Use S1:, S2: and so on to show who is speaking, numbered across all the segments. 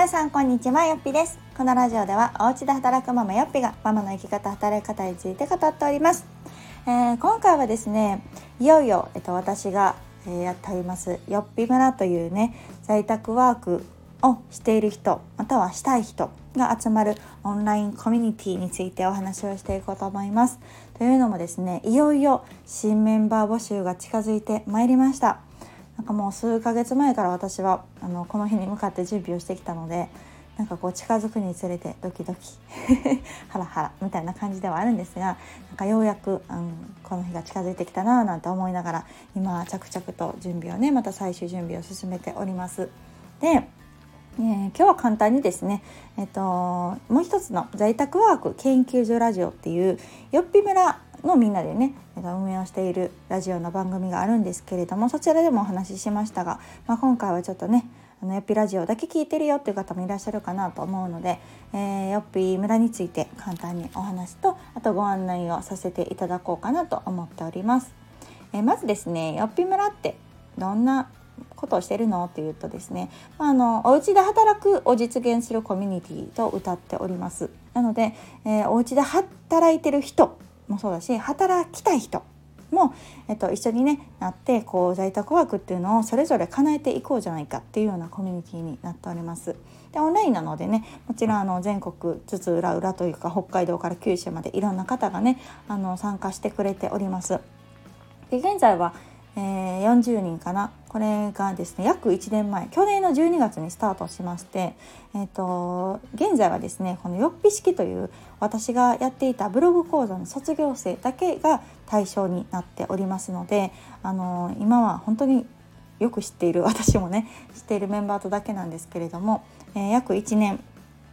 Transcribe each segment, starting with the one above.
S1: 皆さんこんにちはよっぴです。このラジオではお家で働くママよっぴがママの生き方働き方について語っております、えー、今回はですねいよいよ、えっと、私が、えー、やっておりますよっぴ村というね在宅ワークをしている人またはしたい人が集まるオンラインコミュニティについてお話をしていこうと思います。というのもですねいよいよ新メンバー募集が近づいてまいりました。なんかもう数ヶ月前から私はあのこの日に向かって準備をしてきたのでなんかこう近づくにつれてドキドキ ハラハラみたいな感じではあるんですがなんかようやく、うん、この日が近づいてきたななんて思いながら今着々と準備をねまた最終準備を進めております。で、えー、今日は簡単にですね、えっと、もう一つの在宅ワーク研究所ラジオっていうよっぴ村のみんなでね運営をしているラジオの番組があるんですけれどもそちらでもお話ししましたが、まあ、今回はちょっとねあのよっぴラジオだけ聞いてるよっていう方もいらっしゃるかなと思うので、えー、よっぴ村について簡単にお話とあとご案内をさせていただこうかなと思っております。えー、まずですねよっぴ村ってどんなことをしてるのっていうとですね、まあ、あのお家で働くを実現するコミュニティと歌っておりますなので、えー、お家で働いてる人もそうだし働きたい人も、えっと、一緒にねなってこう在宅ワークっていうのをそれぞれ叶えていこうじゃないかっていうようなコミュニティになっております。でオンラインなのでねもちろんあの全国津々浦々というか北海道から九州までいろんな方がねあの参加してくれております。で現在はえー、40人かな。これがですね約1年前。去年の12月にスタートしまして、えーと、現在はですねこのよっぴ式という私がやっていたブログ講座の卒業生だけが対象になっておりますので、あのー、今は本当によく知っている 私もね知っているメンバーとだけなんですけれども、えー、約1年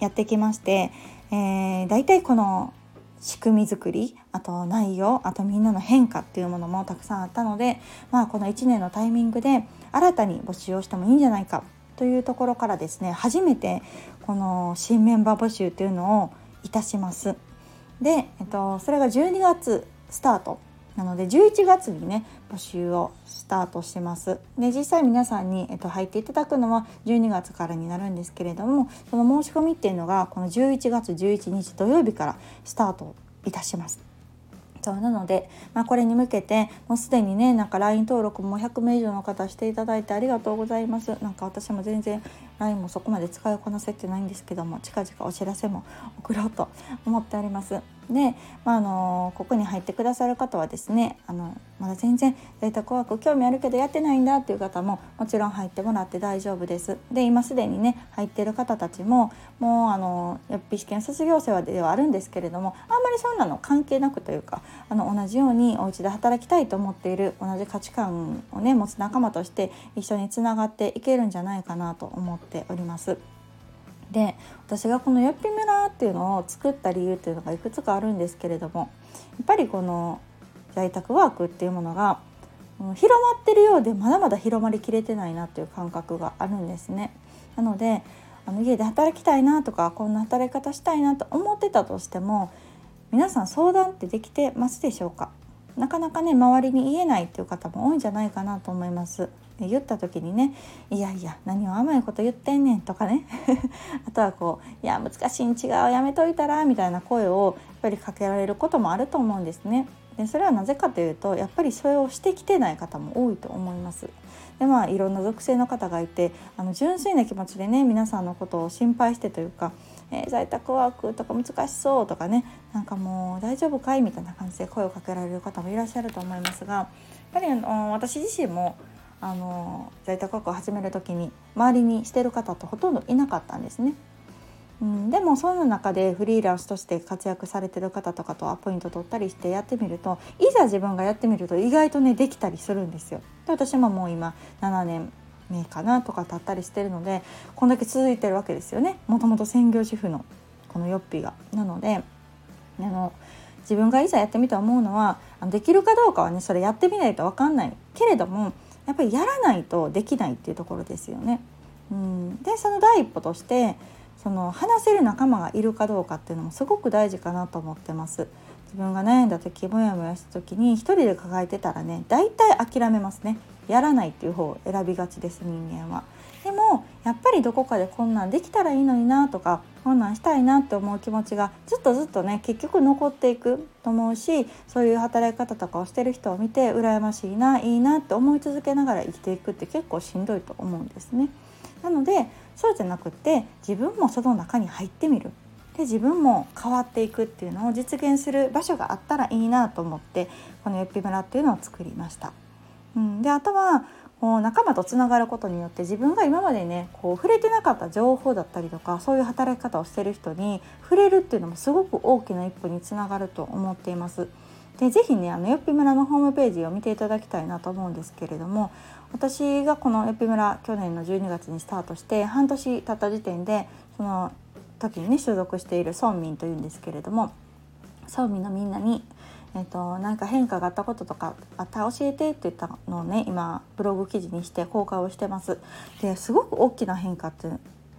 S1: やってきまして、えー、大体この仕組み作りあと内容あとみんなの変化っていうものもたくさんあったので、まあ、この1年のタイミングで新たに募集をしてもいいんじゃないかというところからですね初めてこの新メンバー募集というのをいたします。で、えっと、それが12月スタートなので11月にね募集をスタートしてます。で実際皆さんに、えっと、入っていただくのは12月からになるんですけれどもその申し込みっていうのがこの11月11日土曜日からスタートいたします。そうなので、まあ、これに向けてもうすでにねなんか LINE 登録も100名以上の方していただいてありがとうございます。なんか私も全然 LINE もそこまで使いこなせてないんですけども近々お知らせも送ろうと思っておりますで、まあ、あのここに入ってくださる方はですねあのまだ全然在宅ワーク興味あるけどやってないんだっていう方ももちろん入ってもらって大丈夫です。で今すでにね入ってる方たちももうあのよっぴ試験卒業生ではあるんですけれどもあんまりそんなの関係なくというかあの同じようにお家で働きたいと思っている同じ価値観をね持つ仲間として一緒につながっていけるんじゃないかなと思ってております。で私がこの「よっぴ村」っていうのを作った理由っていうのがいくつかあるんですけれどもやっぱりこの在宅ワークっていうものが広まってるようでまだまだ広まりきれてないなっていう感覚があるんですね。なのであの家で働きたいなとかこんな働き方したいなと思ってたとしても皆さん相談ってできてますでしょうか？なかなかね周りに言えないっていう方も多いんじゃないかなと思います。言った時にね「いやいや何を甘いこと言ってんねん」とかね あとはこう「いや難しいん違うやめといたら」みたいな声をやっぱりかけられることもあると思うんですね。でそれはなぜかというとやっぱりそれをしてきてない方も多いと思います。でまあいろんな属性の方がいてあの純粋な気持ちでね皆さんのことを心配してというか、えー、在宅ワークとか難しそうとかねなんかもう大丈夫かいみたいな感じで声をかけられる方もいらっしゃると思いますがやっぱりあの私自身もあの在宅ワークを始める時に周りにしてる方とほとんどいなかったんですね。うん、でもその中でフリーランスとして活躍されてる方とかとアポイント取ったりしてやってみるといざ自分がやってみると意外とねできたりするんですよ。で私ももう今7年目かなとか経ったりしてるのでこんだけ続いてるわけですよねもともと専業主婦のこのヨッピーが。なのであの自分がいざやってみて思うのはできるかどうかはねそれやってみないと分かんないけれどもやっぱりやらないとできないっていうところですよね。うん、でその第一歩としてその話せる仲間がいるかどうかっていうのもすごく大事かなと思ってます。自分が悩んだ時モヤモヤした時に一人で抱えてたらね大体諦めますねやらないっていう方を選びがちです人間は。でもやっぱりどこかでこんなんできたらいいのになとかこんなんしたいなって思う気持ちがずっとずっとね結局残っていくと思うしそういう働き方とかをしてる人を見て羨ましいないいなって思い続けながら生きていくって結構しんどいと思うんですね。なのでそうじゃなくって自分もその中に入ってみるで自分も変わっていくっていうのを実現する場所があったらいいなと思ってこのよっぴ村っていうのを作りました。うん、であとは仲間とつながることによって自分が今までねこう触れてなかった情報だったりとかそういう働き方をしてる人に触れるっていうのもすごく大きな一歩につながると思っています。でぜひねあのよっぴ村のホームページを見ていただきたいなと思うんですけれども私がこのよっぴ村去年の12月にスタートして半年経った時点でその時にね所属している村民というんですけれども村民のみんなにえーと、なんか変化があったこととかあった教えてって言ったのをね今ブログ記事にして公開をしてます。ですごく大きな変化って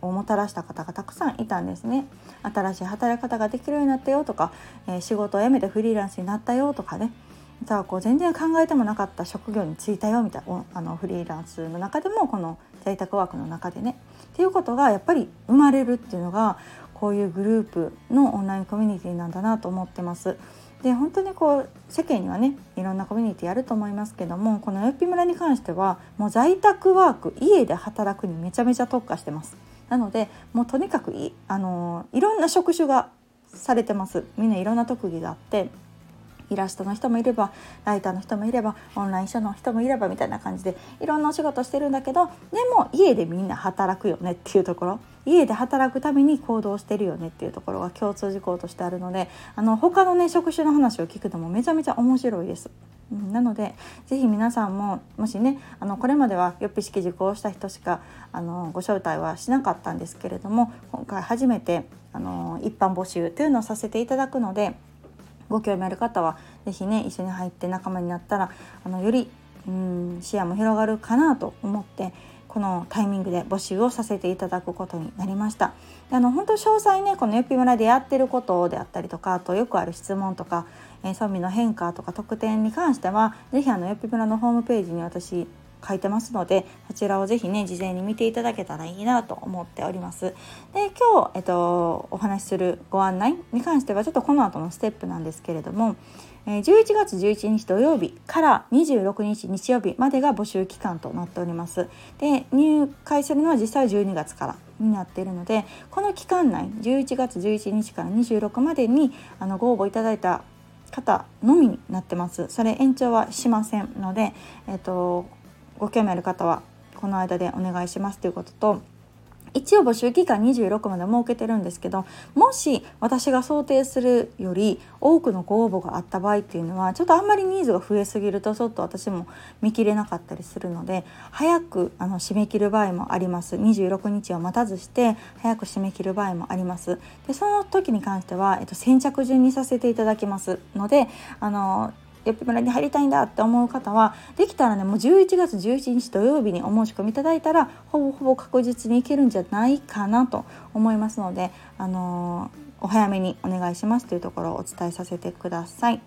S1: をもたらした方がたくさんいたんですね新しい働き方ができるようになったよとか、えー、仕事を辞めてフリーランスになったよとかねじゃあこう全然考えてもなかった職業に就いたよみたいなあのフリーランスの中でもこの在宅ワークの中でねっていうことがやっぱり生まれるっていうのがこういうグループのオンラインコミュニティなんだなと思ってます。で本当にこう世間にはねいろんなコミュニティやると思いますけどもこのよっぴ村に関してはもう在宅ワーク家で働くにめちゃめちゃ特化してます。なのでもうとにかくいあのいろんな職種がされてます。みんないろんな特技があってイラストの人もいればライターの人もいればオンライン書の人もいればみたいな感じでいろんなお仕事してるんだけどでも家でみんな働くよねっていうところ家で働くために行動してるよねっていうところが共通事項としてあるのであの他のね職種の話を聞くのもめちゃめちゃ面白いです。なので是非皆さんももしねあのこれまではよっぴ式受講した人しかあのご招待はしなかったんですけれども今回初めてあの一般募集というのをさせていただくのでご興味ある方は是非ね一緒に入って仲間になったらあのよりうん視野も広がるかなと思ってこのタイミングで募集をさせていただくことになりました。であの本当詳細ねこのよぴ村でやってることであったりとかあとよくある質問とか、えー、村民の変化とか特典に関しては是非あのよぴ村のホームページに私書いてますのでそちらをぜひね事前に見ていただけたらいいなと思っております。で今日、えっと、お話しするご案内に関してはちょっとこの後のステップなんですけれども11月11日土曜日から26日日曜日までが募集期間となっております。で入会するのは実際は12月からになっているのでこの期間内11月11日から26までにあのご応募いただいた方のみになってますそれ延長はしませんので、えーとご興味ある方はこの間でお願いしますということと一応募集期間26まで設けてるんですけどもし私が想定するより多くのご応募があった場合っていうのはちょっとあんまりニーズが増えすぎるとちょっと私も見切れなかったりするので早くあの締め切る場合もあります。26日を待たずして早く締め切る場合もあります。でその時に関しては、えっと、先着順にさせていただきますのであのよっぴ村に入りたいんだって思う方はできたらねもう11月11日土曜日にお申し込みいただいたらほぼほぼ確実にいけるんじゃないかなと思いますので、あのー、お早めにお願いしますというところをお伝えさせてください。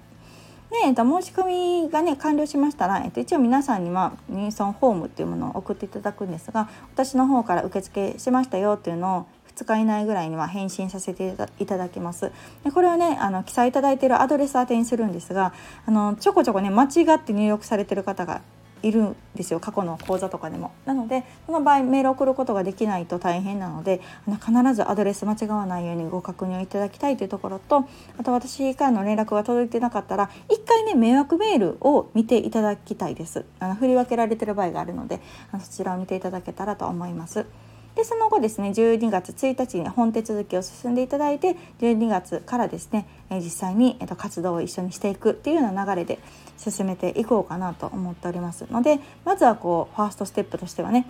S1: で、えっと、申し込みがね完了しましたら、えっと、一応皆さんには入村フォームっていうものを送っていただくんですが私の方から受付しましたよっていうのを2日以内ぐらいには返信させていただきます。でこれはねあの記載いただいているアドレス宛てにするんですがあのちょこちょこね間違って入力されてる方がいるんですよ過去の講座とかでも。なのでその場合メール送ることができないと大変なのであの必ずアドレス間違わないようにご確認をいただきたいというところとあと私からの連絡が届いてなかったら一回ね迷惑メールを見ていただきたいです。あの振り分けられてる場合があるのでそちらを見ていただけたらと思います。でその後ですね12月1日に本手続きを進んでいただいて12月からですね実際に活動を一緒にしていくっていうような流れで進めていこうかなと思っておりますのでまずはこうファーストステップとしてはね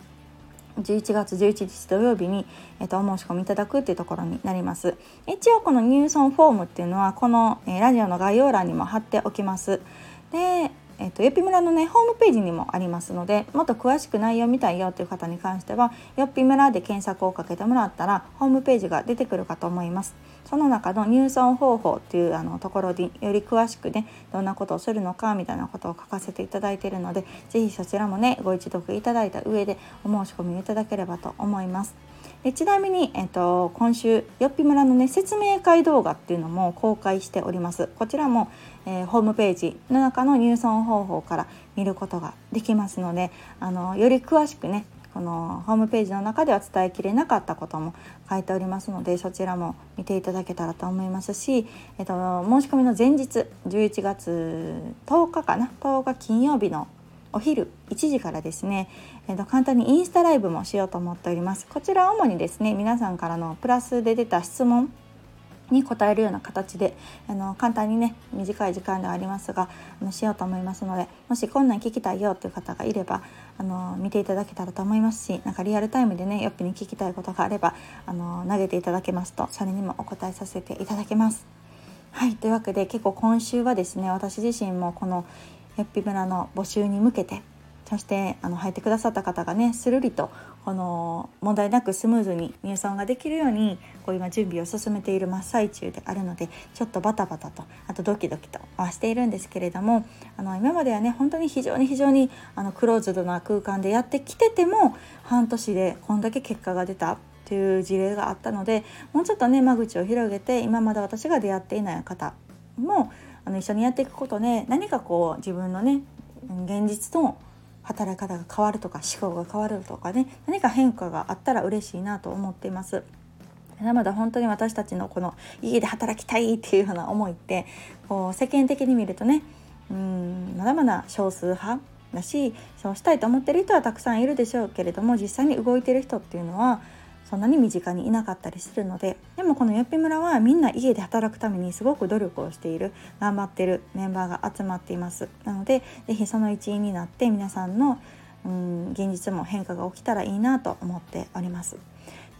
S1: 11月11日土曜日に、えっと、お申し込みいただくっていうところになります。一応この入村フォームっていうのはこの、ラジオの概要欄にも貼っておきます。で、えっと、よっぴ村のねホームページにもありますのでもっと詳しく内容見たいよという方に関してはよっぴ村で検索をかけてもらったらホームページが出てくるかと思います。その中の入村方法っていうあのところにより詳しくねどんなことをするのかみたいなことを書かせていただいているので是非そちらもねご一読いただいた上でお申し込みいただければと思います。でちなみに、えっと、今週よっぴ村のね説明会動画っていうのも公開しております。こちらも、えー、ホームページの中の入村方法から見ることができますのであのより詳しくねこのホームページの中では伝えきれなかったことも書いておりますのでそちらも見ていただけたらと思いますし、えっと、申し込みの前日11月10日かな？10日金曜日のお昼1時からですね、えー、と簡単にインスタライブもしようと思っておりますこちら主にですね皆さんからのプラスで出た質問に答えるような形であの簡単にね短い時間ではありますがあのしようと思いますのでもしこんなん聞きたいよっていう方がいればあの見ていただけたらと思いますしなんかリアルタイムでねよっぴに聞きたいことがあればあの投げていただけますとそれにもお答えさせていただきます。はいというわけで結構今週はですね私自身もこのよっぴ村の募集に向けてそしてあの入ってくださった方がねするりとこの問題なくスムーズに入村ができるようにこう今準備を進めている真っ最中であるのでちょっとバタバタとあとドキドキとはしているんですけれどもあの今まではね本当に非常に非常にあのクローズドな空間でやってきてても半年でこんだけ結果が出たっていう事例があったのでもうちょっとね間口を広げて今まで私が出会っていない方もあの一緒にやっていくことで何かこう自分のね現実と働き方が変わるとか思考が変わるとかね何か変化があったら嬉しいなと思っています。まだまだ本当に私たちのこの家で働きたいっていうような思いってこう世間的に見るとねうんまだまだ少数派だしそうしたいと思ってる人はたくさんいるでしょうけれども実際に動いてる人っていうのはそんなに身近にいなかったりするのででもこのよっぴ村はみんな家で働くためにすごく努力をしている頑張ってるメンバーが集まっていますなので是非その一員になって皆さんのうん現実も変化が起きたらいいなと思っております。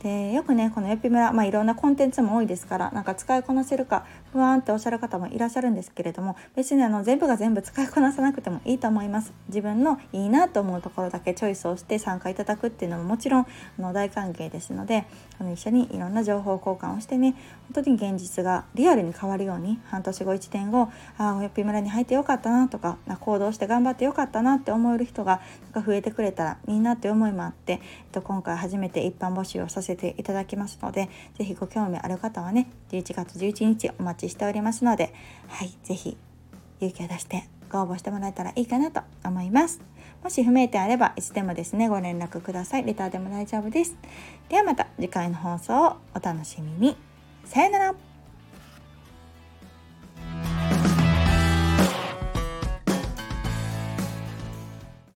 S1: でよくねこのエピ村、まあ、いろんなコンテンツも多いですからなんか使いこなせるか不安っておっしゃる方もいらっしゃるんですけれども別にあの全部が全部使いこなさなくてもいいと思います。自分のいいなと思うところだけチョイスをして参加いただくっていうのももちろんあの大歓迎ですのであの一緒にいろんな情報交換をしてね本当に現実がリアルに変わるように半年後1年後ああエピ村に入ってよかったなとか行動して頑張ってよかったなって思える人がなんか増えてくれたらいいなって思いもあって、えっと、今回初めて一般募集をさせてせていただきますので是非ご興味ある方はね11月11日お待ちしておりますのではい是非勇気を出してご応募してもらえたらいいかなと思います。もし不明点あればいつでもですねご連絡ください。レターでも大丈夫です。ではまた次回の放送をお楽しみに。さよなら。